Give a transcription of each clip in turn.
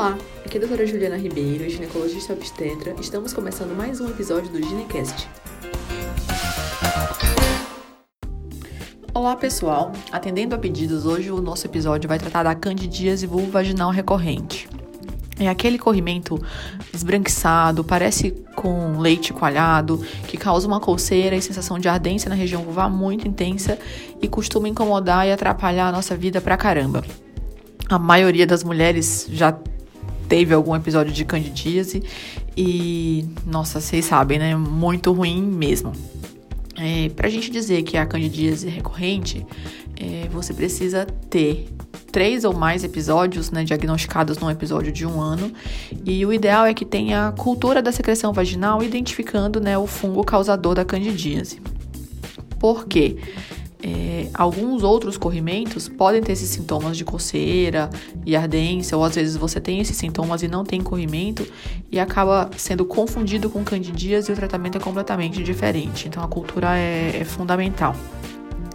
Olá, aqui é a doutora Juliana Ribeiro, ginecologista obstetra. Estamos começando mais um episódio do Ginecast. Olá pessoal, atendendo a pedidos, hoje o nosso episódio vai tratar da candidíase vulvaginal recorrente. É aquele corrimento esbranquiçado, parece com leite coalhado, que causa uma coceira e sensação de ardência na região vulvar muito intensa e costuma incomodar e atrapalhar a nossa vida pra caramba. A maioria das mulheres já teve algum episódio de candidíase e, nossa, vocês sabem, né? Muito ruim mesmo. É, pra gente dizer que a candidíase é recorrente, é, você precisa ter três ou mais episódios né, diagnosticados num episódio de um ano. E o ideal é que tenha cultura da secreção vaginal identificando né, o fungo causador da candidíase. Por quê? É, alguns outros corrimentos podem ter esses sintomas de coceira e ardência, ou às vezes você tem esses sintomas e não tem corrimento e acaba sendo confundido com candidíase e o tratamento é completamente diferente. Então a cultura é, é fundamental.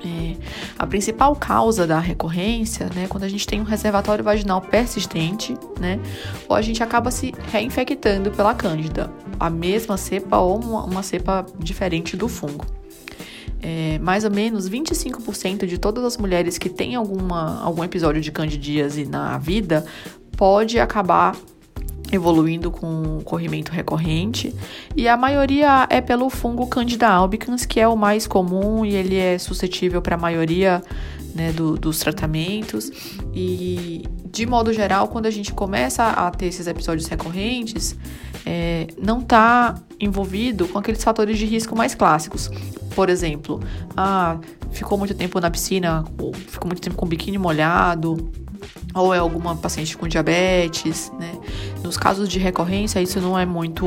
É, a principal causa da recorrência, né, quando a gente tem um reservatório vaginal persistente, né, ou a gente acaba se reinfectando pela cândida, a mesma cepa ou uma, uma cepa diferente do fungo. É, mais ou menos 25% de todas as mulheres que têm alguma, algum episódio de candidíase na vida pode acabar evoluindo com corrimento recorrente, e a maioria é pelo fungo Candida albicans, que é o mais comum e ele é suscetível para a maioria né, do, dos tratamentos. E, de modo geral, quando a gente começa a ter esses episódios recorrentes, é, não está envolvido com aqueles fatores de risco mais clássicos. Por exemplo, ah, ficou muito tempo na piscina, ficou muito tempo com o biquíni molhado, ou é alguma paciente com diabetes, né? Nos casos de recorrência, isso não é muito,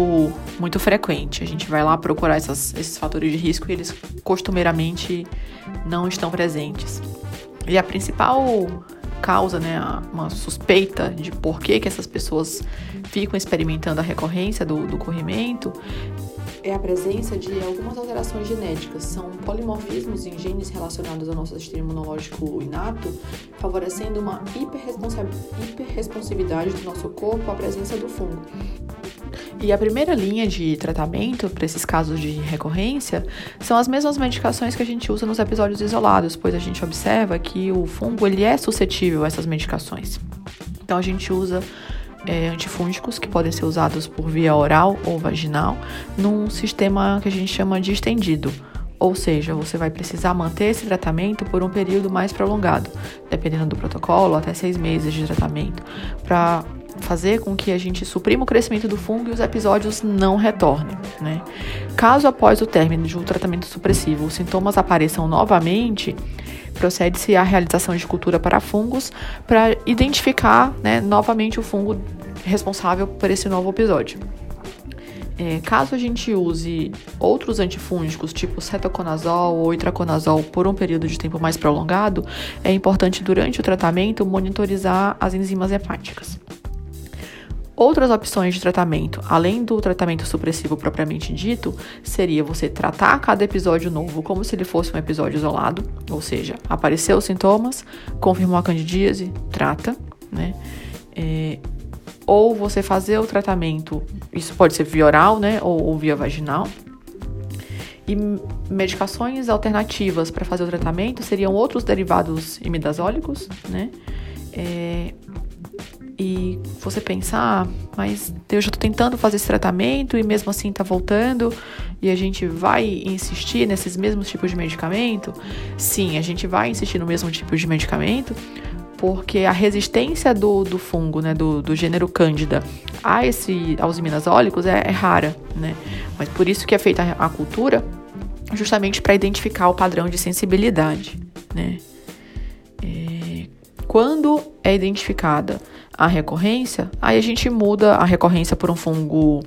muito frequente. A gente vai lá procurar essas, esses fatores de risco e eles costumeiramente não estão presentes. E a principal causa, né, uma suspeita de por que, que essas pessoas ficam experimentando a recorrência do, do corrimento, é a presença de algumas alterações genéticas, são polimorfismos em genes relacionados ao nosso sistema imunológico inato, favorecendo uma hiperresponsividade do nosso corpo à presença do fungo. E a primeira linha de tratamento para esses casos de recorrência são as mesmas medicações que a gente usa nos episódios isolados, pois a gente observa que o fungo ele é suscetível a essas medicações. Então a gente usa é, antifúngicos que podem ser usados por via oral ou vaginal num sistema que a gente chama de estendido. Ou seja, você vai precisar manter esse tratamento por um período mais prolongado, dependendo do protocolo, até seis meses de tratamento, para fazer com que a gente suprima o crescimento do fungo e os episódios não retornem. Né? Caso após o término de um tratamento supressivo os sintomas apareçam novamente, procede-se à realização de cultura para fungos para identificar né, novamente o fungo responsável por esse novo episódio. É, caso a gente use outros antifúngicos, tipo cetoconazol ou itraconazol, por um período de tempo mais prolongado, é importante durante o tratamento monitorizar as enzimas hepáticas. Outras opções de tratamento, além do tratamento supressivo propriamente dito, seria você tratar cada episódio novo como se ele fosse um episódio isolado, ou seja, apareceu os sintomas, confirmou a candidíase, trata, né? É, ou você fazer o tratamento, isso pode ser via oral, né, ou, ou via vaginal. E medicações alternativas para fazer o tratamento seriam outros derivados imidazólicos, né? É, e você pensar, ah, mas eu já estou tentando fazer esse tratamento e mesmo assim está voltando, e a gente vai insistir nesses mesmos tipos de medicamento? Sim, a gente vai insistir no mesmo tipo de medicamento, porque a resistência do, do fungo, né, do, do gênero Cândida a esse, aos iminazólicos é, é rara, né? Mas por isso que é feita a, a cultura, justamente para identificar o padrão de sensibilidade, né? É, quando é identificada a recorrência, aí a gente muda a recorrência por um fungo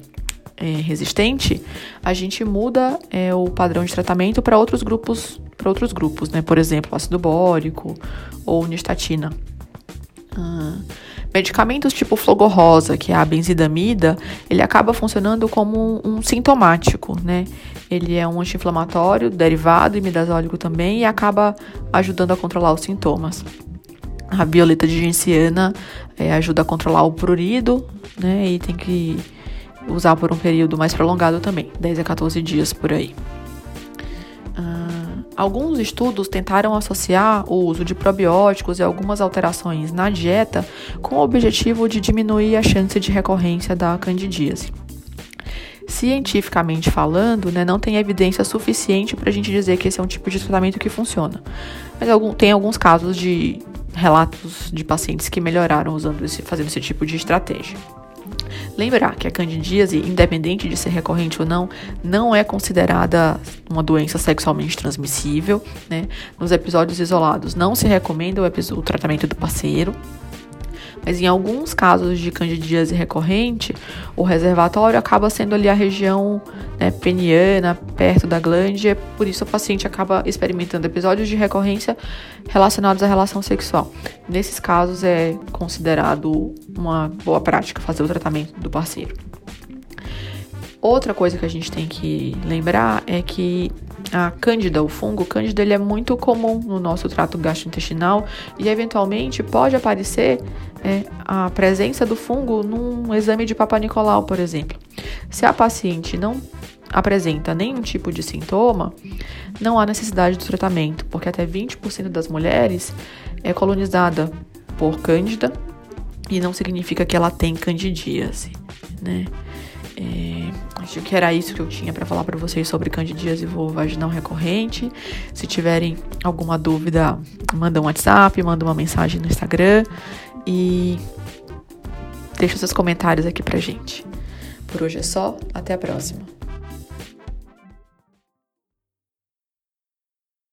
é, resistente, a gente muda é, o padrão de tratamento para outros grupos, para outros grupos, né? Por exemplo, ácido bórico ou nistatina. Ah, medicamentos tipo flogorrosa, que é a benzidamida, ele acaba funcionando como um, um sintomático, né? Ele é um anti-inflamatório derivado imidazólico também e acaba ajudando a controlar os sintomas. A violeta de genciana é, ajuda a controlar o prurido, né? E tem que usar por um período mais prolongado também, 10 a 14 dias por aí. Uh, alguns estudos tentaram associar o uso de probióticos e algumas alterações na dieta com o objetivo de diminuir a chance de recorrência da candidíase. Cientificamente falando, né, não tem evidência suficiente para a gente dizer que esse é um tipo de tratamento que funciona. Mas algum, tem alguns casos de relatos de pacientes que melhoraram usando esse, fazendo esse tipo de estratégia. Lembrar que a candidíase, independente de ser recorrente ou não, não é considerada uma doença sexualmente transmissível. Né? Nos episódios isolados, não se recomenda o, o tratamento do parceiro. Mas em alguns casos de candidíase recorrente, o reservatório acaba sendo ali a região né, peniana, perto da glande, por isso o paciente acaba experimentando episódios de recorrência relacionados à relação sexual. Nesses casos é considerado uma boa prática fazer o tratamento do parceiro. Outra coisa que a gente tem que lembrar é que a cândida, o fungo cândida, ele é muito comum no nosso trato gastrointestinal e eventualmente pode aparecer é, a presença do fungo num exame de Papa Nicolau, por exemplo. Se a paciente não apresenta nenhum tipo de sintoma, não há necessidade do tratamento, porque até 20% das mulheres é colonizada por cândida e não significa que ela tem candidíase, né? É, acho que era isso que eu tinha para falar para vocês sobre candidíase vaginal recorrente. Se tiverem alguma dúvida, manda um WhatsApp, manda uma mensagem no Instagram e deixa seus comentários aqui pra gente. Por hoje é só, até a próxima.